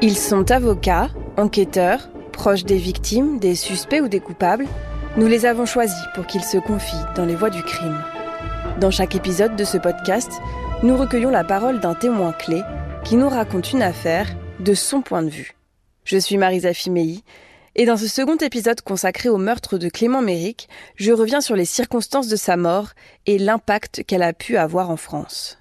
Ils sont avocats, enquêteurs, proches des victimes, des suspects ou des coupables. Nous les avons choisis pour qu'ils se confient dans les voies du crime. Dans chaque épisode de ce podcast, nous recueillons la parole d'un témoin clé qui nous raconte une affaire de son point de vue. Je suis Marisa Fimei et dans ce second épisode consacré au meurtre de Clément Méric, je reviens sur les circonstances de sa mort et l'impact qu'elle a pu avoir en France.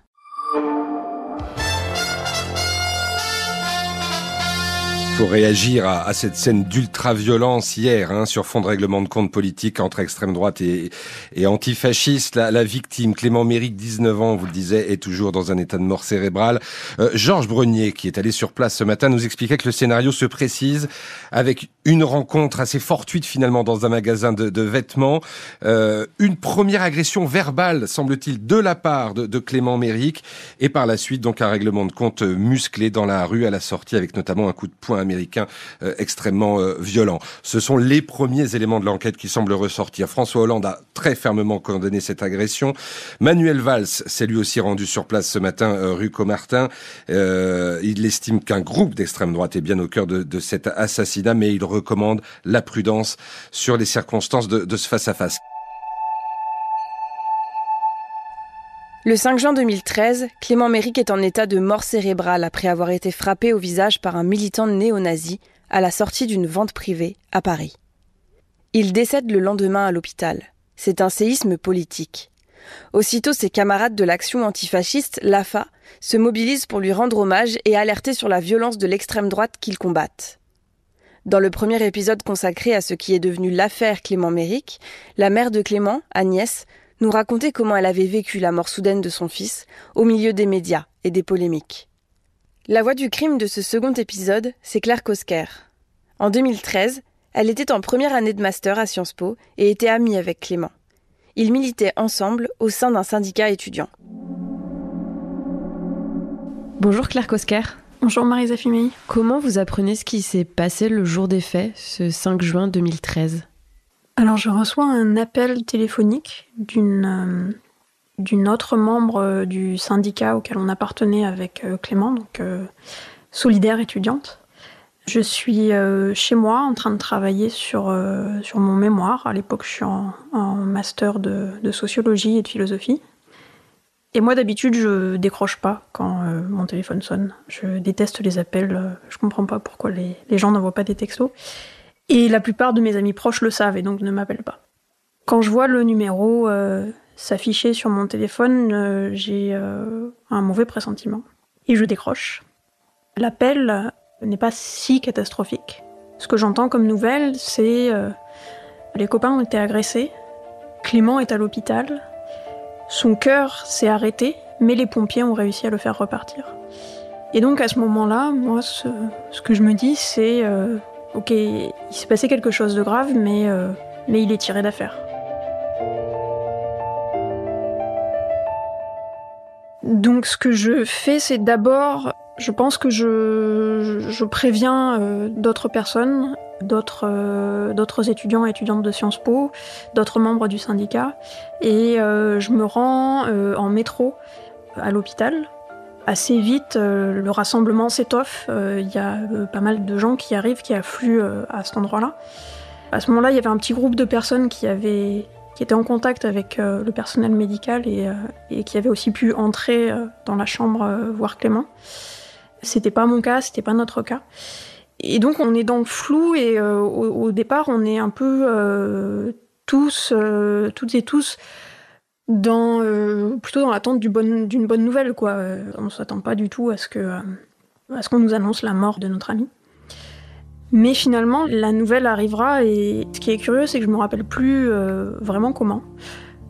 Pour réagir à, cette scène d'ultra-violence hier hein, sur fond de règlement de compte politique entre extrême droite et, et antifasciste. La, la, victime, Clément Méric, 19 ans, vous le disiez, est toujours dans un état de mort cérébrale. Euh, Georges Brenier, qui est allé sur place ce matin, nous expliquait que le scénario se précise avec une rencontre assez fortuite finalement dans un magasin de, de vêtements, euh, une première agression verbale, semble-t-il, de la part de, de Clément Méric, et par la suite donc un règlement de compte musclé dans la rue à la sortie avec notamment un coup de poing américain euh, extrêmement euh, violent. Ce sont les premiers éléments de l'enquête qui semblent ressortir. François Hollande a très fermement condamné cette agression. Manuel Valls s'est lui aussi rendu sur place ce matin euh, rue Comartin. il estime qu'un groupe d'extrême droite est bien au cœur de, cet assassinat, mais il recommande la prudence sur les circonstances de, de ce face-à-face. Le 5 juin 2013, Clément Méric est en état de mort cérébrale après avoir été frappé au visage par un militant néo-nazi à la sortie d'une vente privée à Paris. Il décède le lendemain à l'hôpital. C'est un séisme politique. Aussitôt, ses camarades de l'action antifasciste, l'AFA, se mobilisent pour lui rendre hommage et alerter sur la violence de l'extrême droite qu'ils combattent. Dans le premier épisode consacré à ce qui est devenu l'affaire Clément Méric, la mère de Clément, Agnès, nous racontait comment elle avait vécu la mort soudaine de son fils au milieu des médias et des polémiques. La voix du crime de ce second épisode, c'est Claire Kosker. En 2013, elle était en première année de master à Sciences Po et était amie avec Clément. Ils militaient ensemble au sein d'un syndicat étudiant. Bonjour Claire Kosker. Bonjour Marisa Fimei. Comment vous apprenez ce qui s'est passé le jour des faits, ce 5 juin 2013 alors je reçois un appel téléphonique d'une euh, d'une autre membre euh, du syndicat auquel on appartenait avec euh, Clément, donc solidaire étudiante. Je suis chez moi en train de travailler sur, sur mon mémoire. À l'époque, je suis en, master de, de, sociologie et de philosophie. Et moi, d'habitude, je décroche pas quand mon téléphone sonne. Je déteste les appels. je comprends pas pourquoi les, les gens n'envoient pas des textos. Et la plupart de mes amis proches le savent et donc ne m'appellent pas. Quand je vois le numéro euh, s'afficher sur mon téléphone, euh, j'ai euh, un mauvais pressentiment. Et je décroche. L'appel n'est pas si catastrophique. Ce que j'entends comme nouvelle, c'est les copains ont été agressés, Clément est à l'hôpital, son cœur s'est arrêté, mais les pompiers ont réussi à le faire repartir. Et donc à ce moment-là, moi, ce, ce que je me dis, c'est ok, il s'est passé quelque chose de grave, mais, euh, mais il est tiré d'affaire. Donc ce que je fais, c'est d'abord, je pense que je, je préviens euh, d'autres personnes, d'autres euh, d'autres étudiants et étudiantes de Sciences Po, d'autres membres du syndicat, et je me rends en métro à l'hôpital assez vite, euh, le rassemblement s'étoffe. Euh, il y a euh, pas mal de gens qui arrivent, qui affluent à cet endroit-là. À ce moment-là, il y avait un petit groupe de personnes qui avaient qui étaient en contact avec le personnel médical et, qui avaient aussi pu entrer dans la chambre voir Clément. C'était pas mon cas, c'était pas notre cas. Et donc on est dans le flou et au, départ on est un peu tous, toutes et tous euh, plutôt dans l'attente d'une bonne, nouvelle quoi. Euh, on ne s'attend pas du tout à ce que euh, à ce qu'on nous annonce la mort de notre ami. Mais finalement, la nouvelle arrivera et ce qui est curieux, c'est que je me rappelle plus vraiment comment.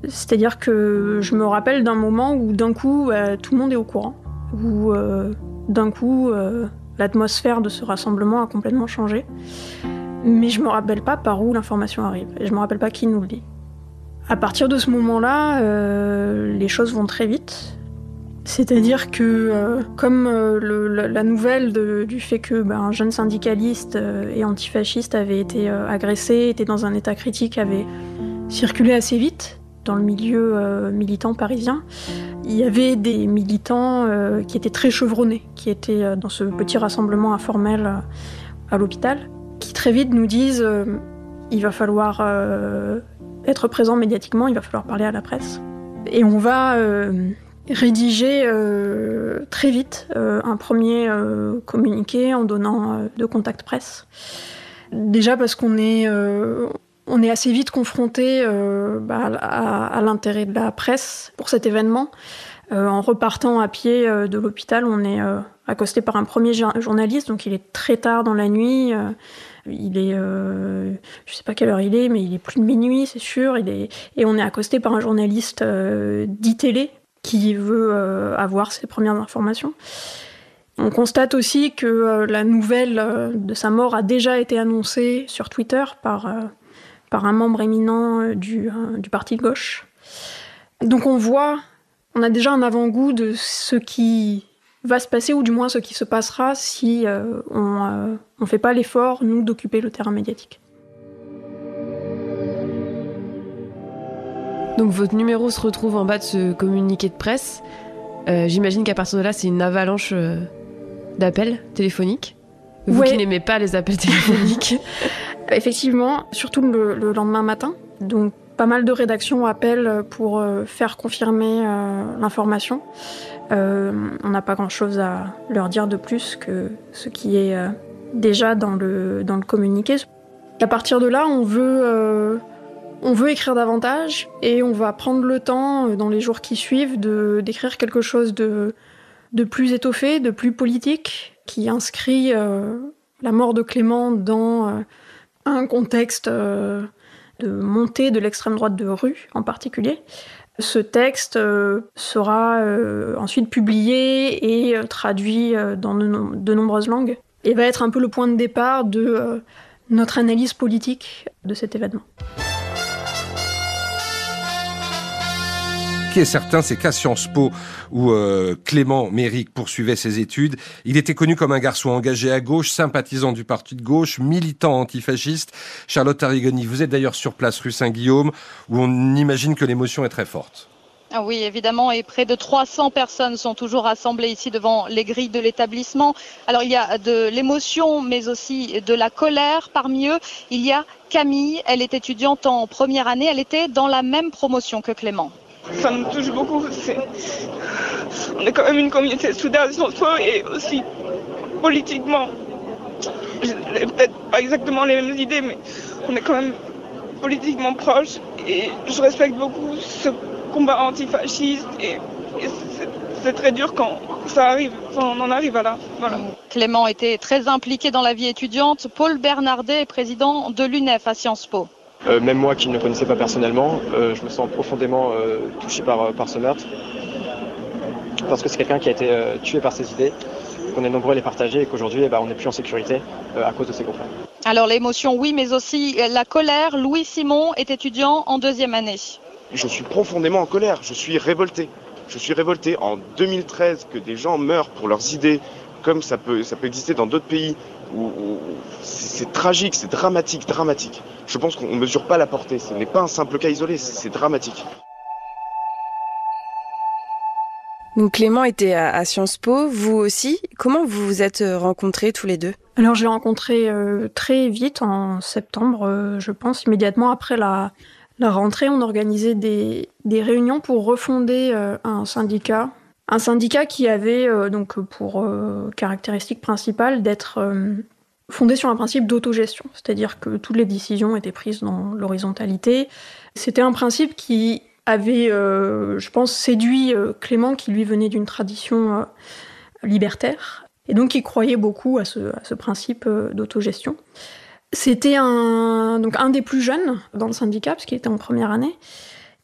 C'est-à-dire que je me rappelle d'un moment où d'un coup tout le monde est au courant, où d'un coup l'atmosphère de ce rassemblement a complètement changé. Mais je me rappelle pas par où l'information arrive et je me rappelle pas qui nous le dit. À partir de ce moment-là, euh, les choses vont très vite. C'est-à-dire que, euh, comme euh, la nouvelle du fait que ben, un jeune syndicaliste et antifasciste avait été agressé, était dans un état critique, avait circulé assez vite dans le milieu militant parisien, il y avait des militants qui étaient très chevronnés, qui étaient dans ce petit rassemblement informel à l'hôpital, qui très vite nous disent il va falloir être présent médiatiquement, il va falloir parler à la presse. Et on va rédiger très vite un premier communiqué en donnant de contact presse. Déjà parce qu'on est on est assez vite confronté euh, bah, à, l'intérêt de la presse pour cet événement. Euh, en repartant à pied euh, de l'hôpital, on est accosté par un premier journaliste, donc il est très tard dans la nuit. il est, je sais pas quelle heure il est, mais il est plus de minuit, c'est sûr. Et on est accosté par un journaliste d'ITélé qui veut avoir ses premières informations. On constate aussi que la nouvelle de sa mort a déjà été annoncée sur Twitter par par un membre éminent euh, du, euh, du parti gauche. Donc on voit, on a déjà un avant-goût de ce qui va se passer, ou du moins ce qui se passera si euh, on ne fait pas l'effort, nous, d'occuper le terrain médiatique. Donc votre numéro se retrouve en bas de ce communiqué de presse. J'imagine qu'à partir de là, c'est une avalanche d'appels téléphoniques. Vous qui n'aimez pas les appels téléphoniques. Effectivement, surtout le, lendemain matin. Donc pas mal de rédactions appellent pour euh, faire confirmer euh, l'information. Euh, on n'a pas grand-chose à leur dire de plus que ce qui est déjà dans le, dans le communiqué. À partir de là, on veut, on veut écrire davantage et on va prendre le temps dans les jours qui suivent de, d'écrire quelque chose de, de plus étoffé, de plus politique, qui inscrit la mort de Clément dans un contexte de montée de l'extrême droite de rue en particulier. Ce texte euh, sera euh, ensuite publié et traduit dans de, nombreuses langues et va être un peu le point de départ de notre analyse politique de cet événement. Qui est certain, c'est qu'à Sciences Po, où euh, Clément Méric poursuivait ses études, il était connu comme un garçon engagé à gauche, sympathisant du parti de gauche, militant antifasciste. Charlotte Arrigoni, vous êtes d'ailleurs sur place rue Saint-Guillaume, où on imagine que l'émotion est très forte. Ah oui, évidemment, et près de 300 personnes sont toujours rassemblées ici devant les grilles de l'établissement. Alors il y a de l'émotion, mais aussi de la colère. Parmi eux, il y a Camille, elle est étudiante en première année, elle était dans la même promotion que Clément ça nous touche beaucoup. On est quand même une communauté soudaine soi et aussi politiquement. Peut-être pas exactement les mêmes idées, mais on est quand même politiquement proches et je respecte beaucoup ce combat antifasciste et, c'est très dur quand ça arrive, on en arrive à là. Voilà. Clément était très impliqué dans la vie étudiante. Paul Bernardet est président de l'UNEF à Sciences Po. Euh, même moi qui ne le connaissais pas personnellement, euh, je me sens profondément euh, touché par, par ce meurtre. Parce que c'est quelqu'un qui a été tué par ses idées, qu'on est nombreux à les partager et qu'aujourd'hui eh ben, on n'est plus en sécurité à cause de ces groupes Alors l'émotion, oui, mais aussi la colère. Louis Simon est étudiant en deuxième année. Je suis profondément en colère, je suis révolté. Je suis révolté en 2013 que des gens meurent pour leurs idées, comme ça peut, ça peut exister dans d'autres pays c'est tragique, c'est dramatique, dramatique. Je pense qu'on ne mesure pas la portée. Ce n'est pas un simple cas isolé, c'est dramatique. Donc Clément était à, Sciences Po, vous aussi. Comment vous vous êtes euh, rencontrés tous les deux? Alors j'ai rencontré euh, très vite, en septembre, euh, je pense, immédiatement après la, rentrée. On organisait des, des réunions pour refonder un syndicat un syndicat qui avait euh, donc pour euh, caractéristique principale d'être euh, fondé sur un principe d'autogestion, c'est-à-dire que toutes les décisions étaient prises dans l'horizontalité. C'était un principe qui avait, je pense, séduit Clément, qui lui venait d'une tradition libertaire, et donc qui croyait beaucoup à ce, principe d'autogestion. C'était donc un des plus jeunes dans le syndicat, parce qu'il était en première année.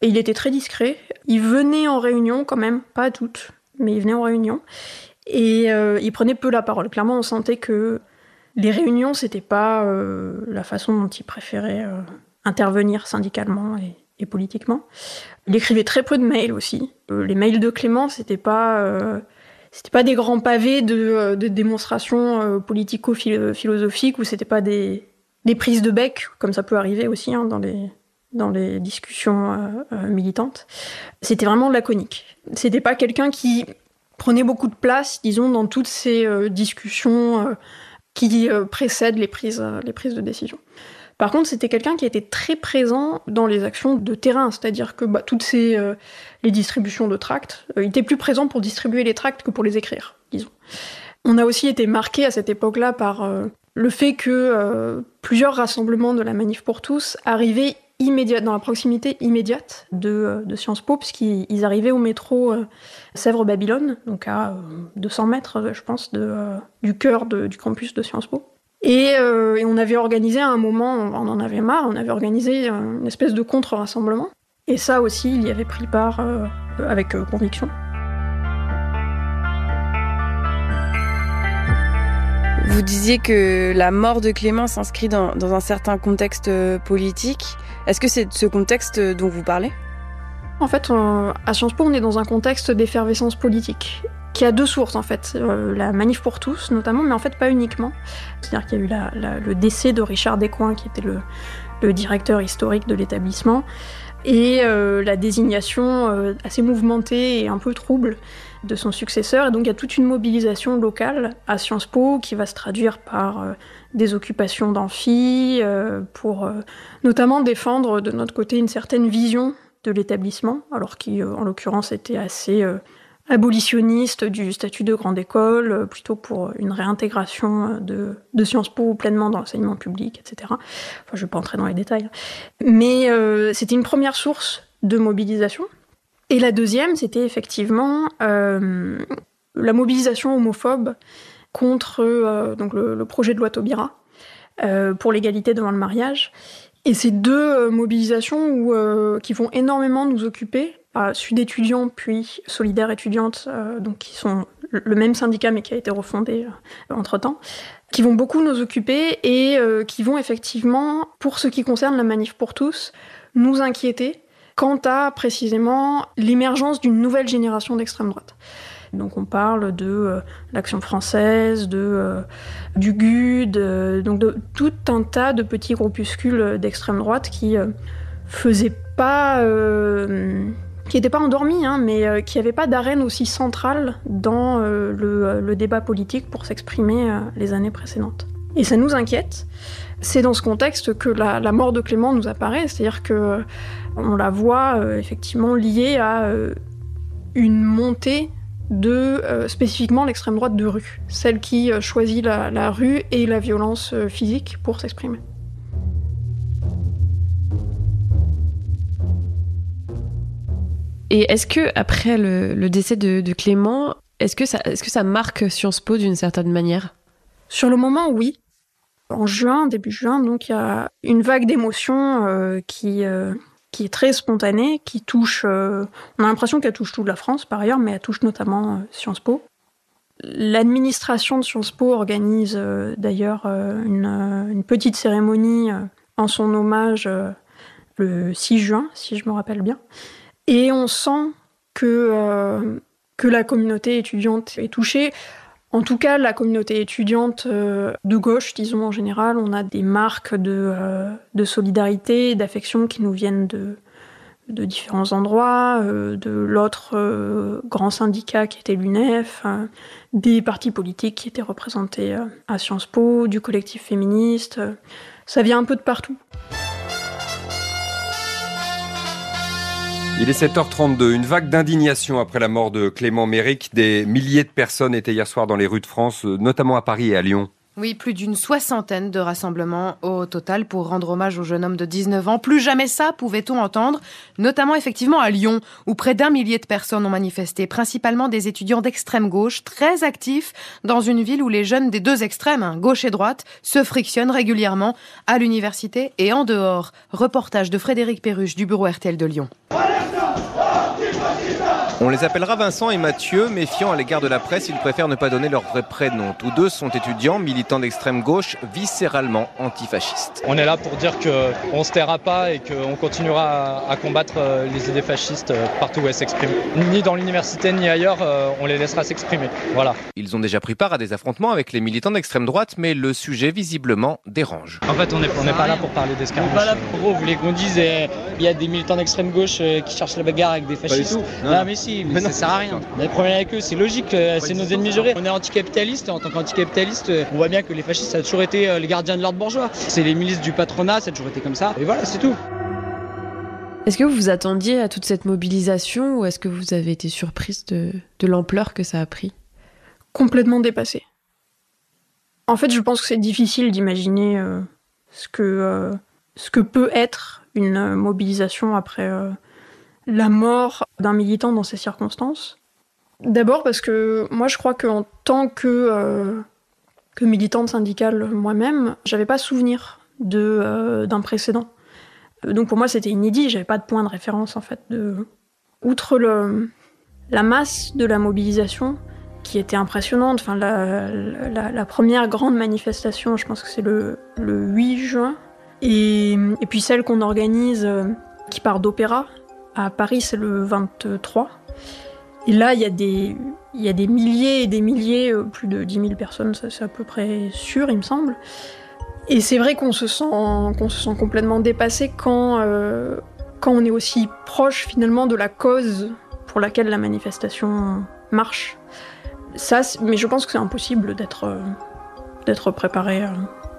Et il était très discret. Il venait en réunion quand même, pas toutes, mais il venait en réunion. Et euh, il prenait peu la parole. Clairement, on sentait que les réunions, c'était pas euh, la façon dont il préférait euh, intervenir syndicalement et, politiquement. Il écrivait très peu de mails aussi. les mails de Clément, c'était pas c'était pas des grands pavés de, démonstrations politico-philosophiques ou c'était pas des, des prises de bec comme ça peut arriver aussi hein, dans les dans les discussions militantes. C'était vraiment laconique. C'était pas quelqu'un qui prenait beaucoup de place, disons, dans toutes ces discussions qui précèdent les prises, les prises de décision. Par contre, c'était quelqu'un qui était très présent dans les actions de terrain, c'est-à-dire que bah, toutes ces euh, les distributions de tracts, euh, il était plus présent pour distribuer les tracts que pour les écrire, disons. On a aussi été marqué à cette époque-là par euh, le fait que plusieurs rassemblements de la Manif pour tous arrivaient dans la proximité immédiate de, de Sciences Po, puisqu'ils arrivaient au métro Sèvres-Babylone, donc à 200 mètres, je pense, du cœur du campus de Sciences Po. Euh, et, on avait organisé à un moment, on en avait marre, on avait organisé une espèce de contre-rassemblement. Et ça aussi, il y avait pris part euh, avec euh, conviction. Vous disiez que la mort de Clément s'inscrit dans, un certain contexte politique. Est-ce que c'est ce contexte dont vous parlez? En fait, à Sciences Po, on est dans un contexte d'effervescence politique qui a deux sources en fait. Euh, la manif pour tous notamment, mais en fait pas uniquement. C'est-à-dire qu'il y a eu le décès de Richard Descoings, qui était le, directeur historique de l'établissement, et euh, la désignation euh, assez mouvementée et un peu trouble de son successeur. Et donc il y a toute une mobilisation locale à Sciences Po qui va se traduire par des occupations d'amphi, pour notamment défendre de notre côté une certaine vision de l'établissement, alors qui en l'occurrence était assez abolitionniste du statut de grande école, euh, plutôt pour une réintégration de, de Sciences Po pleinement dans l'enseignement public, etc. Enfin, je ne vais pas entrer dans les détails. Mais euh, c'était une première source de mobilisation. Et la deuxième, c'était effectivement euh, la mobilisation homophobe contre donc le, projet de loi Taubira pour l'égalité devant le mariage. Et ces deux mobilisations où, qui vont énormément nous occuper, Sud étudiants puis Solidaire étudiante, euh, donc qui sont le même syndicat mais qui a été refondé euh, entre temps, qui vont beaucoup nous occuper et euh, qui vont effectivement, pour ce qui concerne la manif pour tous, nous inquiéter quant à précisément l'émergence d'une nouvelle génération d'extrême droite. Donc on parle de l'action française, de du GUD, donc de tout un tas de petits groupuscules d'extrême droite qui faisaient pas qui n'était pas endormi, hein, mais euh, qui n'avait pas d'arène aussi centrale dans euh, euh, le, débat politique pour s'exprimer les années précédentes. Et ça nous inquiète. C'est dans ce contexte que la, mort de Clément nous apparaît, c'est-à-dire que on la voit effectivement liée à une montée de spécifiquement l'extrême droite de rue, celle qui choisit la rue et la violence physique pour s'exprimer. Et est-ce que après le, décès de, Clément, est-ce que ça, est-ce que ça marque Sciences Po d'une certaine manière? Sur le moment, oui. En juin, début juin, donc il y a une vague d'émotions euh, qui euh, qui est très spontanée, qui touche. Euh, on a l'impression qu'elle touche toute la France par ailleurs, mais elle touche notamment Sciences Po. L'administration de Sciences Po organise d'ailleurs une, petite cérémonie en son hommage le 6 juin, si je me rappelle bien. Et on sent que, que la communauté étudiante est touchée. En tout cas, la communauté étudiante euh, de gauche, disons en général, on a des marques de, euh, solidarité, d'affection qui nous viennent de, de différents endroits, de l'autre grand syndicat qui était l'UNEF, des partis politiques qui étaient représentés à Sciences Po, du collectif féministe. ça vient un peu de partout. Il est 7h32. Une vague d'indignation après la mort de Clément Méric. Des milliers de personnes étaient hier soir dans les rues de France, notamment à Paris et à Lyon. Oui, plus d'une soixantaine de rassemblements au total pour rendre hommage au jeune homme de 19 ans. Plus jamais ça pouvait-on entendre, notamment effectivement à Lyon, où près d'un millier de personnes ont manifesté, principalement des étudiants d'extrême gauche, très actifs dans une ville où les jeunes des deux extrêmes, hein, gauche et droite, se frictionnent régulièrement à l'université et en dehors. Reportage de Frédéric Perruche du bureau RTL de Lyon. On les appellera Vincent et Mathieu, méfiants à l'égard de la presse, ils préfèrent ne pas donner leur vrai prénom. Tous deux sont étudiants, militants d'extrême gauche, viscéralement antifascistes. On est là pour dire qu'on ne se taira pas et qu'on continuera à combattre euh, les idées fascistes euh, partout où elles s'expriment. Ni dans l'université ni ailleurs, euh, on les laissera s'exprimer. Voilà. Ils ont déjà pris part à des affrontements avec les militants d'extrême droite, mais le sujet visiblement dérange. En fait, on n'est pas là pour parler d'escarmouche. On n'est pas là pour vous voulez qu'on dise il y a des militants d'extrême gauche qui cherchent la bagarre avec des fascistes. Non, non, mais si, mais, ça sert à rien. Le problème avec eux, c'est logique, c'est nos ennemis jurés. On est anticapitaliste et en tant qu'anticapitaliste, on voit bien que les fascistes, ça a toujours été les gardiens de l'ordre bourgeois. C'est les milices du patronat, ça a toujours été comme ça. Et voilà, c'est tout. Est-ce que vous vous attendiez à toute cette mobilisation ou est-ce que vous avez été surprise de, de l'ampleur que ça a pris? Complètement dépassée. En fait, je pense que c'est difficile d'imaginer euh, ce, que, euh, ce que peut être une mobilisation après euh, la mort d'un militant dans ces circonstances. D'abord parce que moi, je crois qu'en tant que, que militante syndicale moi-même, j'avais pas souvenir d'un précédent. Donc pour moi, c'était inédit, j'avais pas de point de référence en fait. De... Outre le, la masse de la mobilisation, qui était impressionnante, enfin, la, première grande manifestation, je pense que c'est le, le 8 juin, et, puis celle qu'on organise, euh, qui part d'Opéra, à Paris, c'est le 23. Et là, il y, a des, y a des milliers et des milliers, euh, plus de 10 000 personnes, ça c'est à peu près sûr, il me semble. Et c'est vrai qu'on se sent, se sent complètement dépassé quand, euh, quand on est aussi proche finalement de la cause pour laquelle la manifestation marche. Ça, mais je pense que c'est impossible d'être, euh, préparé,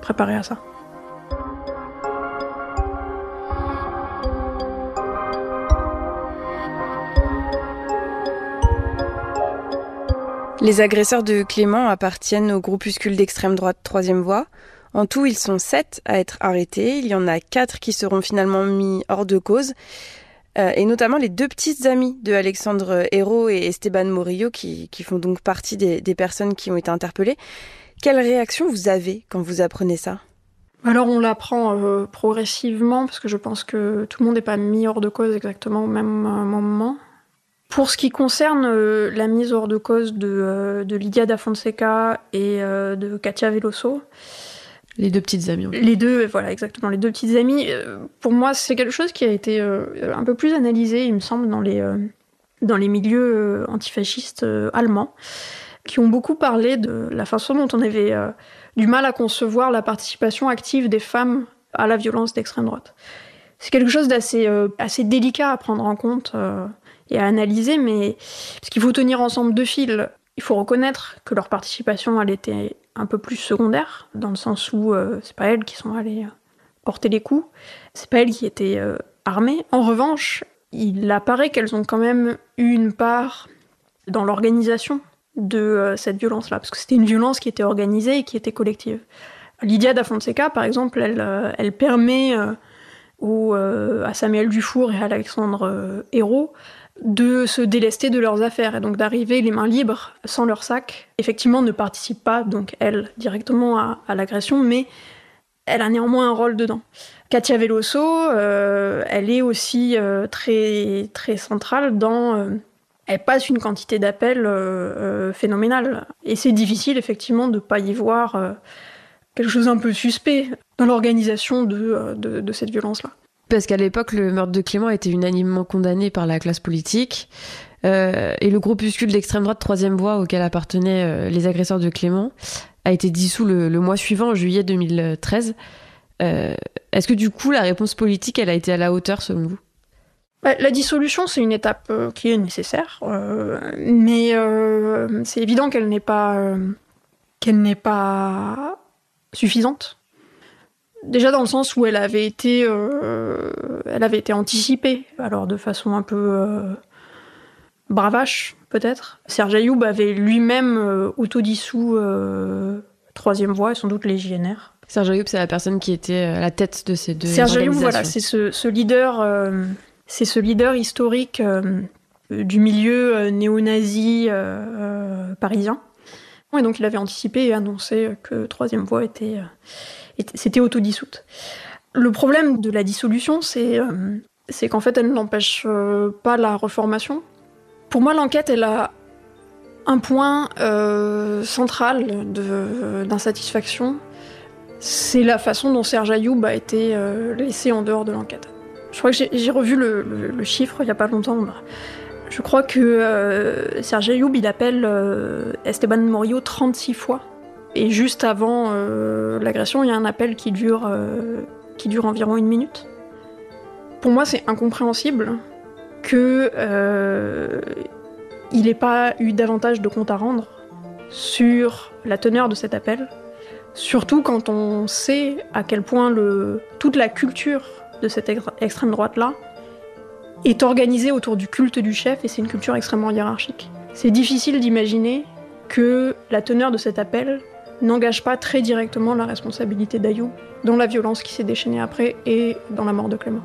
préparé à ça. Les agresseurs de Clément appartiennent au groupuscule d'extrême droite Troisième Voie. En tout, ils sont sept à être arrêtés. Il y en a quatre qui seront finalement mis hors de cause. Euh, et notamment les deux petites amies de Alexandre Hérault et Esteban Morillo, qui, font donc partie des, des, personnes qui ont été interpellées. Quelle réaction vous avez quand vous apprenez ça? Alors on l'apprend euh, progressivement, parce que je pense que tout le monde n'est pas mis hors de cause exactement au même euh, moment. Pour ce qui concerne euh, la mise hors de cause de, euh, de Lydia da Fonseca et euh, de Katia Veloso, les deux petites amies. Les deux, voilà, exactement, les deux petites amies. Pour moi, c'est quelque chose qui a été un peu plus analysé, il me semble, dans les, dans les milieux antifascistes allemands, qui ont beaucoup parlé de la façon dont on avait du mal à concevoir la participation active des femmes à la violence d'extrême droite. C'est quelque chose d'assez assez délicat à prendre en compte et à analyser, mais parce qu'il faut tenir ensemble deux fils. Il faut reconnaître que leur participation, elle était un peu plus secondaire, dans le sens où euh, c'est pas elles qui sont allées porter les coups, c'est pas elles qui étaient euh, armées. En revanche, il apparaît qu'elles ont quand même eu une part dans l'organisation de euh, cette violence-là, parce que c'était une violence qui était organisée et qui était collective. Lydia da Fonseca, par exemple, elle, euh, elle permet à Samuel Dufour et à Alexandre Hérault de se délester de leurs affaires et donc d'arriver les mains libres sans leur sac. Effectivement, ne participe pas, donc elle, directement à, l'agression, mais elle a néanmoins un rôle dedans. Katia Veloso, euh, elle est aussi euh, très, très centrale dans... Euh, elle passe une quantité d'appels phénoménale. Et c'est difficile, effectivement, de pas y voir quelque chose un peu suspect dans l'organisation de, de, de cette violence-là. Parce qu'à l'époque, le meurtre de Clément était unanimement condamné par la classe politique. Euh, et le groupuscule d'extrême droite Troisième Voie auquel appartenaient euh, les agresseurs de Clément a été dissous le, mois suivant, en juillet 2013. Euh, Est-ce que du coup, la réponse politique, elle a été à la hauteur selon vous? Bah, La dissolution, c'est une étape qui est nécessaire, mais c'est évident qu'elle n'est pas, qu'elle n'est pas suffisante déjà dans le sens où elle avait été, euh, elle avait été anticipée, alors de façon un peu euh, bravache peut-être. Serge Ayoub avait lui-même euh, autodissous euh, Troisième Voie et sans doute les JNR. Serge Ayoub, c'est la personne qui était à la tête de ces deux Serge Ayoub, voilà, c'est ce, ce, leader, c'est ce leader historique du milieu néo-nazi parisien. Et donc il avait anticipé et annoncé que Troisième Voie était c'était autodissoute. Le problème de la dissolution, c'est euh, qu'en fait, elle n'empêche euh, pas la reformation. Pour moi, l'enquête, elle a un point euh, central d'insatisfaction. C'est la façon dont Serge Ayoub a été euh, laissé en dehors de l'enquête. Je crois que j'ai revu le, chiffre il n'y a pas longtemps. Je crois que euh, Serge Ayoub, il appelle Esteban Morio 36 fois. Et juste avant l'agression, il y a un appel qui dure, qui dure environ une minute. Pour moi, c'est incompréhensible que il n'ait pas eu davantage de comptes à rendre sur la teneur de cet appel, surtout quand on sait à quel point toute la culture de cette extrême droite-là est organisée autour du culte du chef et c'est une culture extrêmement hiérarchique. C'est difficile d'imaginer que la teneur de cet appel n'engage pas très directement la responsabilité d'Ayou dans la violence qui s'est déchaînée après et dans la mort de Clément.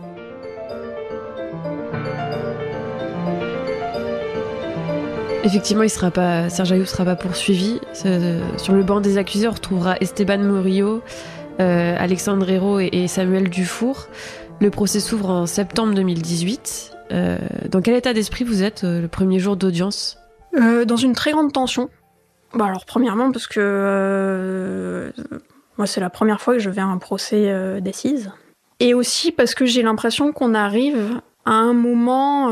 Effectivement, il sera pas, Serge Ayoub sera pas poursuivi. Sur le banc des accusés, on retrouvera Esteban Murillo, euh, Alexandre Hérault et, Samuel Dufour. Le procès s'ouvre en septembre 2018. Euh, dans quel état d'esprit vous êtes euh, le premier jour d'audience? Dans une très grande tension. Bah alors, premièrement, parce que moi, c'est la première fois que je vais à un procès d'assises. Et aussi parce que j'ai l'impression qu'on arrive à un moment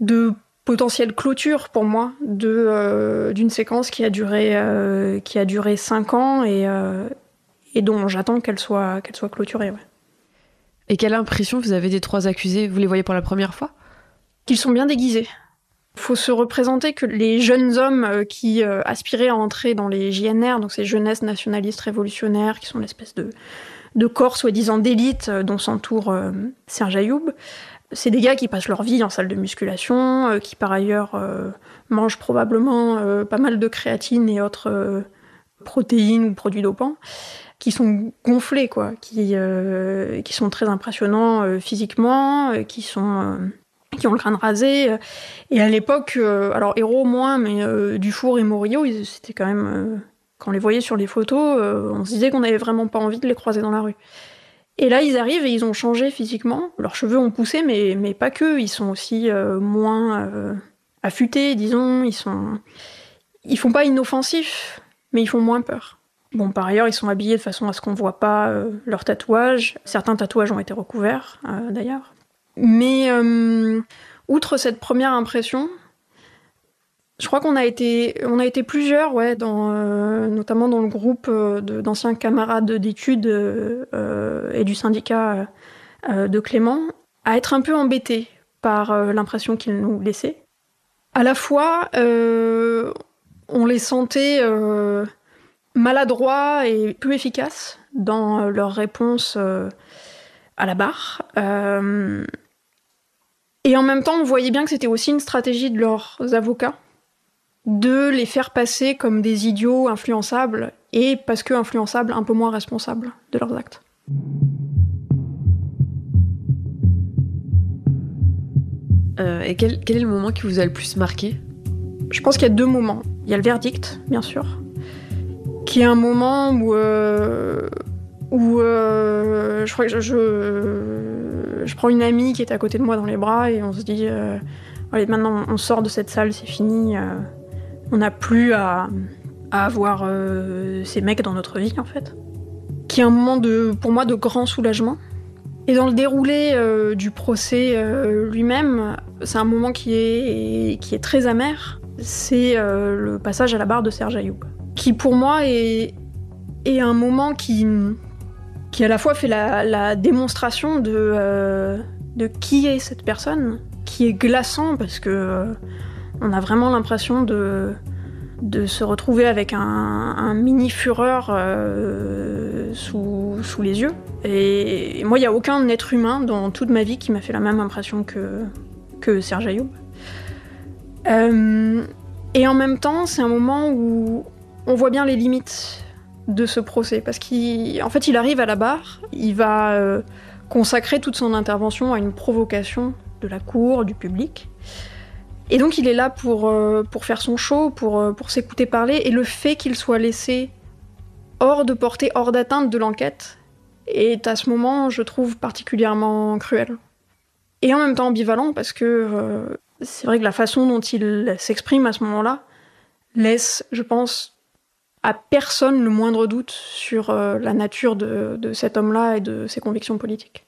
de potentielle clôture pour moi de euh, d'une séquence qui a duré euh, qui a duré cinq ans et, euh, et dont j'attends qu'elle soit qu'elle soit clôturée. Et quelle impression vous avez des trois accusés? Vous les voyez pour la première fois? Qu'ils sont bien déguisés. Faut se représenter que les jeunes hommes qui aspiraient à entrer dans les JNR, donc ces jeunesses nationalistes révolutionnaires, qui sont l'espèce de, de corps soi-disant d'élite dont s'entoure Serge Ayoub, c'est des gars qui passent leur vie en salle de musculation, euh, qui par ailleurs euh, mangent probablement euh, pas mal de créatine et autres protéines ou produits dopants, qui sont gonflés, quoi, qui, qui sont très impressionnants physiquement, qui sont qui ont le crâne rasé. Et à l'époque, alors héros moins, mais Dufour et Morio, c'était quand même quand on les voyait sur les photos, on se disait qu'on n'avait vraiment pas envie de les croiser dans la rue. Et là, ils arrivent et ils ont changé physiquement. Leurs cheveux ont poussé, mais, mais pas que. Ils sont aussi euh, moins euh, affûtés, disons. Ils sont, ils font pas inoffensifs, mais ils font moins peur. Bon, par ailleurs, ils sont habillés de façon à ce qu'on voit pas euh, leurs tatouages. Certains tatouages ont été recouverts, d'ailleurs. Mais outre cette première impression, je crois qu'on a été, on a été plusieurs, ouais, euh, notamment dans le groupe euh, d'anciens camarades d'études euh, et du syndicat de Clément, à être un peu embêtés par l'impression qu'ils nous laissaient. À la fois, on les sentait maladroits et peu efficaces dans leurs réponses à la barre. Et en même temps, on voyait bien que c'était aussi une stratégie de leurs avocats de les faire passer comme des idiots influençables et parce que influençables un peu moins responsables de leurs actes. Euh, et quel, est le moment qui vous a le plus marqué? Je pense qu'il y a deux moments. Il y a le verdict, bien sûr, qui est un moment où, euh, où euh, je crois que je, je, prends une amie qui est à côté de moi dans les bras et on se dit allez maintenant on sort de cette salle, c'est fini. On n'a plus à, avoir euh, ces mecs dans notre vie, en fait. Qui est un moment, de, pour moi, de grand soulagement. Et dans le déroulé euh, du procès euh, lui-même, c'est un moment qui est, qui est très amer. C'est le passage à la barre de Serge Ayoub. Qui, pour moi, est, est un moment qui, qui à la fois fait la, démonstration de, de qui est cette personne, qui est glaçant parce que on a vraiment l'impression de, se retrouver avec un, mini fureur euh, sous, les yeux. Et, moi, il n'y a aucun être humain dans toute ma vie qui m'a fait la même impression que, que Serge Ayoub. Euh, et en même temps, c'est un moment où on voit bien les limites de ce procès. Parce qu'en fait, il arrive à la barre, il va euh, consacrer toute son intervention à une provocation de la cour, du public. Et donc il est là pour, euh, faire son show, pour, euh, pour s'écouter parler, et le fait qu'il soit laissé hors de portée, hors d'atteinte de l'enquête, est à ce moment, je trouve, particulièrement cruel. Et en même temps ambivalent, parce que C'est vrai que la façon dont il s'exprime à ce moment-là laisse, je pense, à personne le moindre doute sur euh, la nature de cet homme-là et de ses convictions politiques.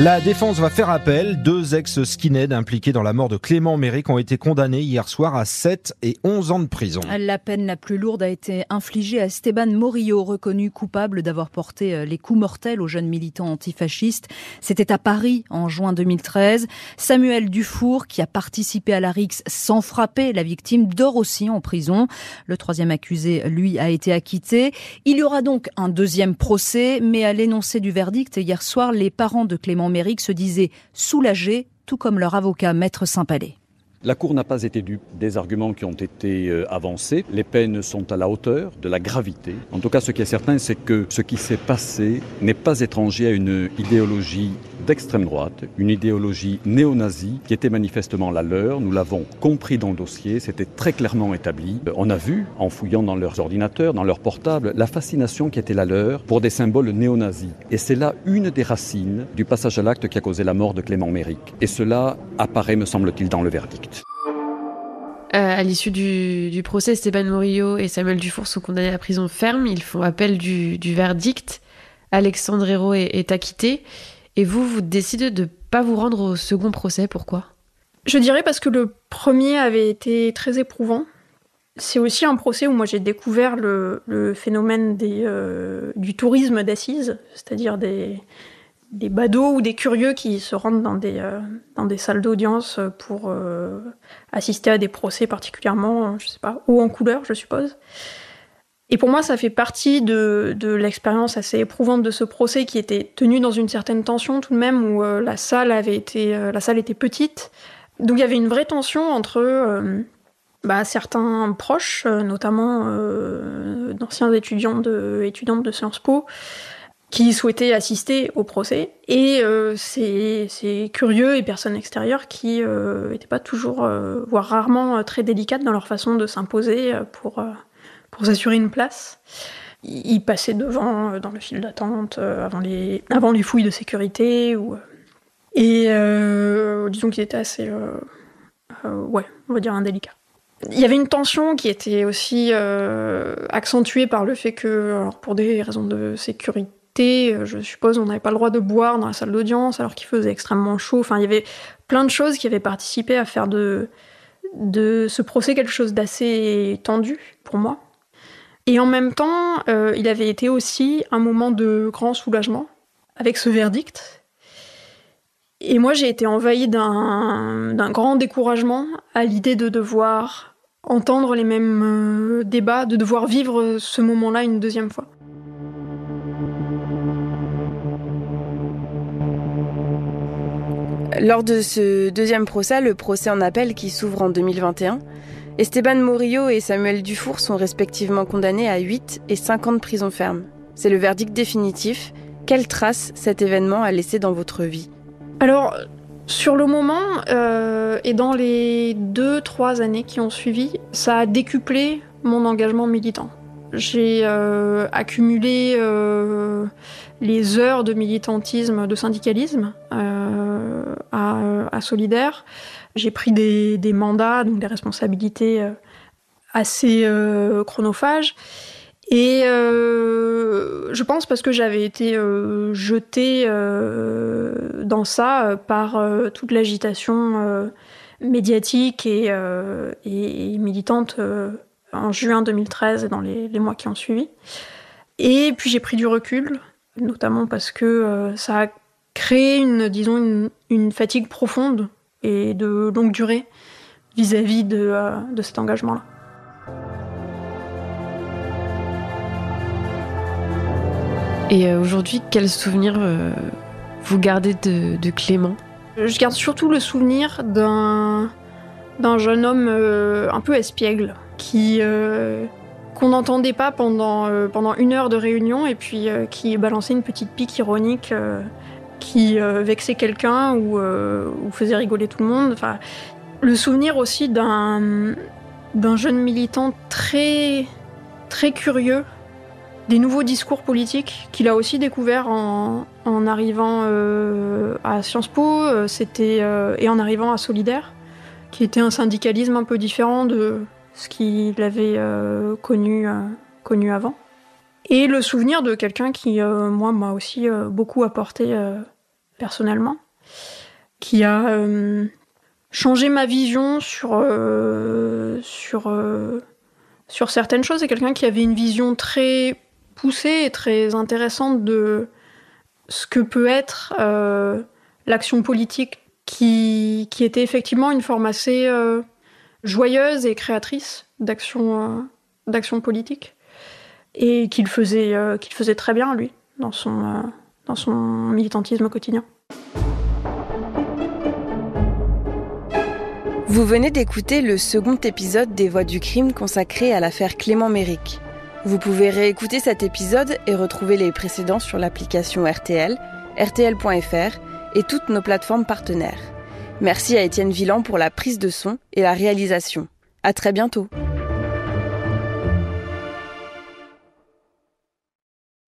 La défense va faire appel. Deux ex-skinheads impliqués dans la mort de Clément Méric ont été condamnés hier soir à 7 et 11 ans de prison. La peine la plus lourde a été infligée à Esteban Morillo, reconnu coupable d'avoir porté euh, les coups mortels aux jeunes militants antifascistes. C'était à Paris en juin 2013. Samuel Dufour, qui a participé à la RIX sans frapper la victime, dort aussi en prison. Le troisième accusé, lui, a été acquitté. Il y aura donc un deuxième procès, mais à l'énoncé du verdict hier soir, les parents de Clément Se disaient soulagés, tout comme leur avocat Maître Saint-Palais. La Cour n'a pas été dupe des arguments qui ont été euh, avancés. Les peines sont à la hauteur de la gravité. En tout cas, ce qui est certain, c'est que ce qui s'est passé n'est pas étranger à une idéologie d'extrême droite, une idéologie néo-nazie qui était manifestement la leur. Nous l'avons compris dans le dossier, c'était très clairement établi. Euh, on a vu, en fouillant dans leurs ordinateurs, dans leurs portables, la fascination qui était la leur pour des symboles néo-nazis. Et c'est là une des racines du passage à l'acte qui a causé la mort de Clément Méric. Et cela apparaît, me semble-t-il, dans le verdict. Euh, à l'issue du, procès, Stéphane Morillo et Samuel Dufour sont condamnés à prison ferme. Ils font appel du, verdict. Alexandre Hérault est, acquitté. Et vous, vous décidez de ne pas vous rendre au second procès. Pourquoi? Je dirais parce que le premier avait été très éprouvant. C'est aussi un procès où moi j'ai découvert le, phénomène euh, du tourisme d'assises, c'est-à-dire des, des badauds ou des curieux qui se rendent dans des, euh, dans des salles d'audience pour euh, assister à des procès particulièrement, je sais pas, haut en couleur, je suppose. Et pour moi, ça fait partie de, de l'expérience assez éprouvante de ce procès qui était tenu dans une certaine tension tout de même, où euh, la salle avait été, la salle était petite. Donc il y avait une vraie tension entre bah, certains proches, notamment d'anciens étudiants de, étudiantes de Sciences Po, qui souhaitaient assister au procès, et euh, ces, curieux et personnes extérieures qui n'étaient euh, pas toujours, euh, voire rarement, très délicates dans leur façon de s'imposer pour, pour s'assurer une place. Ils passaient devant dans le fil d'attente avant, les, avant les fouilles de sécurité. Ou, et disons qu'ils étaient assez, ouais, on va dire indélicats. Il y avait une tension qui était aussi accentuée par le fait que, alors pour des raisons de sécurité, euh, je suppose, on n'avait pas le droit de boire dans la salle d'audience alors qu'il faisait extrêmement chaud. Enfin, il y avait plein de choses qui avaient participé à faire de, ce procès quelque chose d'assez tendu pour moi. Et en même temps, euh, il avait été aussi un moment de grand soulagement avec ce verdict. Et moi, j'ai été envahie d'un grand découragement à l'idée de devoir entendre les mêmes euh, débats, de devoir vivre ce moment-là une deuxième fois. Lors de ce deuxième procès, le procès en appel qui s'ouvre en 2021, Esteban Morillo et Samuel Dufour sont respectivement condamnés à 8 et 5 ans de prison ferme. C'est le verdict définitif. Quelle trace cet événement a laissé dans votre vie? Alors, sur le moment euh, et dans les 2-3 années qui ont suivi, ça a décuplé mon engagement militant. J'ai euh, accumulé euh, les heures de militantisme, de syndicalisme euh, à, Solidaire. J'ai pris des, mandats, donc des responsabilités assez chronophages. Et je pense parce que j'avais été jetée dans ça par toute l'agitation médiatique et, militante en juin 2013 et dans les mois qui ont suivi. Et puis j'ai pris du recul notamment parce que euh, ça a créé une, disons, une, fatigue profonde et de longue durée vis-à-vis de, euh, de cet engagement-là. Et euh, aujourd'hui, quel souvenir vous gardez de, Clément? Je garde surtout le souvenir d'un jeune homme un peu espiègle qui qu'on n'entendait pas pendant, euh, pendant une heure de réunion et puis euh, qui balançait une petite pique ironique euh, qui vexait quelqu'un ou, faisait rigoler tout le monde. Enfin, le souvenir aussi d'un, d'un jeune militant très, très curieux des nouveaux discours politiques qu'il a aussi découvert en, arrivant à Sciences Po c'était, et en arrivant à Solidaire, qui était un syndicalisme un peu différent de ce qu'il avait connu, connu avant. Et le souvenir de quelqu'un qui, moi, m'a aussi beaucoup apporté personnellement, qui a changé ma vision sur, sur, sur certaines choses. C'est quelqu'un qui avait une vision très poussée et très intéressante de ce que peut être euh, l'action politique, qui, qui, était effectivement une forme assez euh, joyeuse et créatrice d'action euh, d'action politique, et qu'il faisait, qu'il faisait très bien, lui, dans son, dans son militantisme quotidien. Vous venez d'écouter le second épisode des Voix du crime consacré à l'affaire Clément Méric. Vous pouvez réécouter cet épisode et retrouver les précédents sur l'application RTL, rtl.fr et toutes nos plateformes partenaires. Merci à Étienne Villan pour la prise de son et la réalisation. À très bientôt.